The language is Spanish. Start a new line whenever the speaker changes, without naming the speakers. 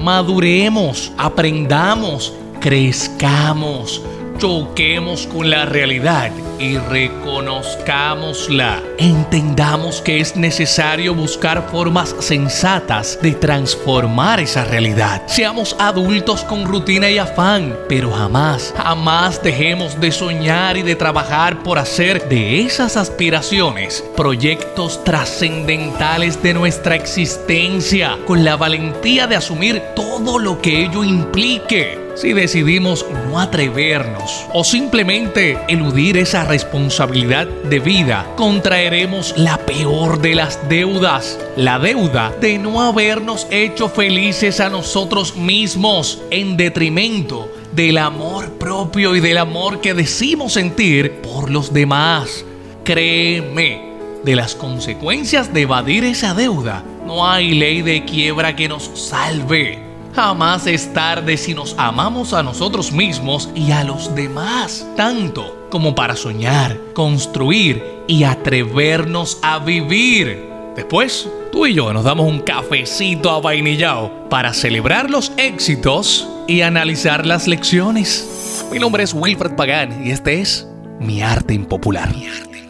maduremos, aprendamos, crezcamos choquemos con la realidad y reconozcámosla. Entendamos que es necesario buscar formas sensatas de transformar esa realidad. Seamos adultos con rutina y afán, pero jamás, jamás dejemos de soñar y de trabajar por hacer de esas aspiraciones proyectos trascendentales de nuestra existencia, con la valentía de asumir todo lo que ello implique si decidimos no atrevernos o simplemente eludir esa responsabilidad de vida, contraeremos la peor de las deudas, la deuda de no habernos hecho felices a nosotros mismos en detrimento del amor propio y del amor que decimos sentir por los demás. Créeme, de las consecuencias de evadir esa deuda, no hay ley de quiebra que nos salve. Jamás es tarde si nos amamos a nosotros mismos y a los demás, tanto como para soñar, construir y atrevernos a vivir. Después, tú y yo nos damos un cafecito a vainillao para celebrar los éxitos y analizar las lecciones. Mi nombre es Wilfred Pagán y este es Mi Arte Impopular. Mi arte.